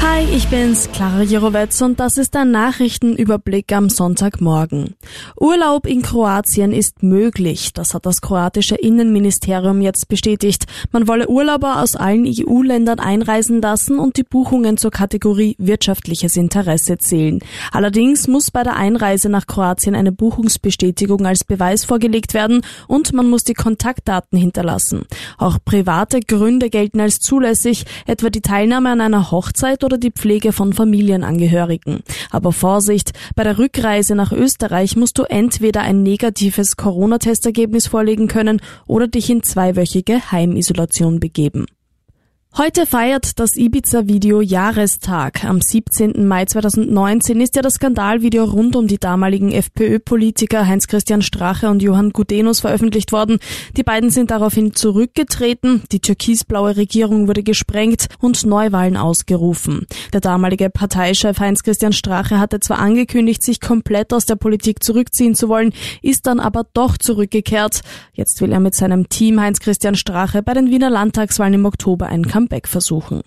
Hi, ich bin's, Clara Jirovetz und das ist ein Nachrichtenüberblick am Sonntagmorgen. Urlaub in Kroatien ist möglich, das hat das kroatische Innenministerium jetzt bestätigt. Man wolle Urlauber aus allen EU-Ländern einreisen lassen und die Buchungen zur Kategorie wirtschaftliches Interesse zählen. Allerdings muss bei der Einreise nach Kroatien eine Buchungsbestätigung als Beweis vorgelegt werden und man muss die Kontaktdaten hinterlassen. Auch private Gründe gelten als zulässig, etwa die Teilnahme an einer Hochzeit oder die Pflege von Familienangehörigen. Aber Vorsicht, bei der Rückreise nach Österreich musst du entweder ein negatives Corona-Testergebnis vorlegen können oder dich in zweiwöchige Heimisolation begeben. Heute feiert das Ibiza-Video Jahrestag. Am 17. Mai 2019 ist ja das Skandalvideo rund um die damaligen FPÖ-Politiker Heinz-Christian Strache und Johann Gudenus veröffentlicht worden. Die beiden sind daraufhin zurückgetreten, die türkisblaue Regierung wurde gesprengt und Neuwahlen ausgerufen. Der damalige Parteichef Heinz-Christian Strache hatte zwar angekündigt, sich komplett aus der Politik zurückziehen zu wollen, ist dann aber doch zurückgekehrt. Jetzt will er mit seinem Team Heinz-Christian Strache bei den Wiener Landtagswahlen im Oktober ein Comeback versuchen.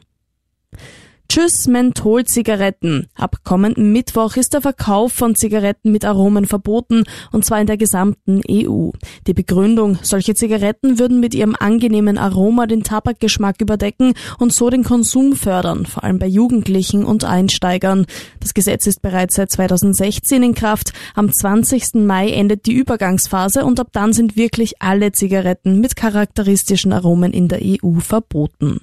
Tschüss Menthol-Zigaretten. Ab kommenden Mittwoch ist der Verkauf von Zigaretten mit Aromen verboten, und zwar in der gesamten EU. Die Begründung, solche Zigaretten würden mit ihrem angenehmen Aroma den Tabakgeschmack überdecken und so den Konsum fördern, vor allem bei Jugendlichen und Einsteigern. Das Gesetz ist bereits seit 2016 in Kraft. Am 20. Mai endet die Übergangsphase und ab dann sind wirklich alle Zigaretten mit charakteristischen Aromen in der EU verboten.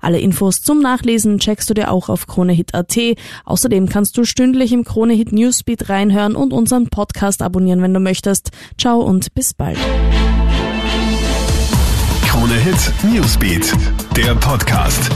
Alle Infos zum Nachlesen checkst du dir auch auf KroneHit.at. Außerdem kannst du stündlich im KroneHit Newsbeat reinhören und unseren Podcast abonnieren, wenn du möchtest. Ciao und bis bald. KroneHit Newsbeat, der Podcast.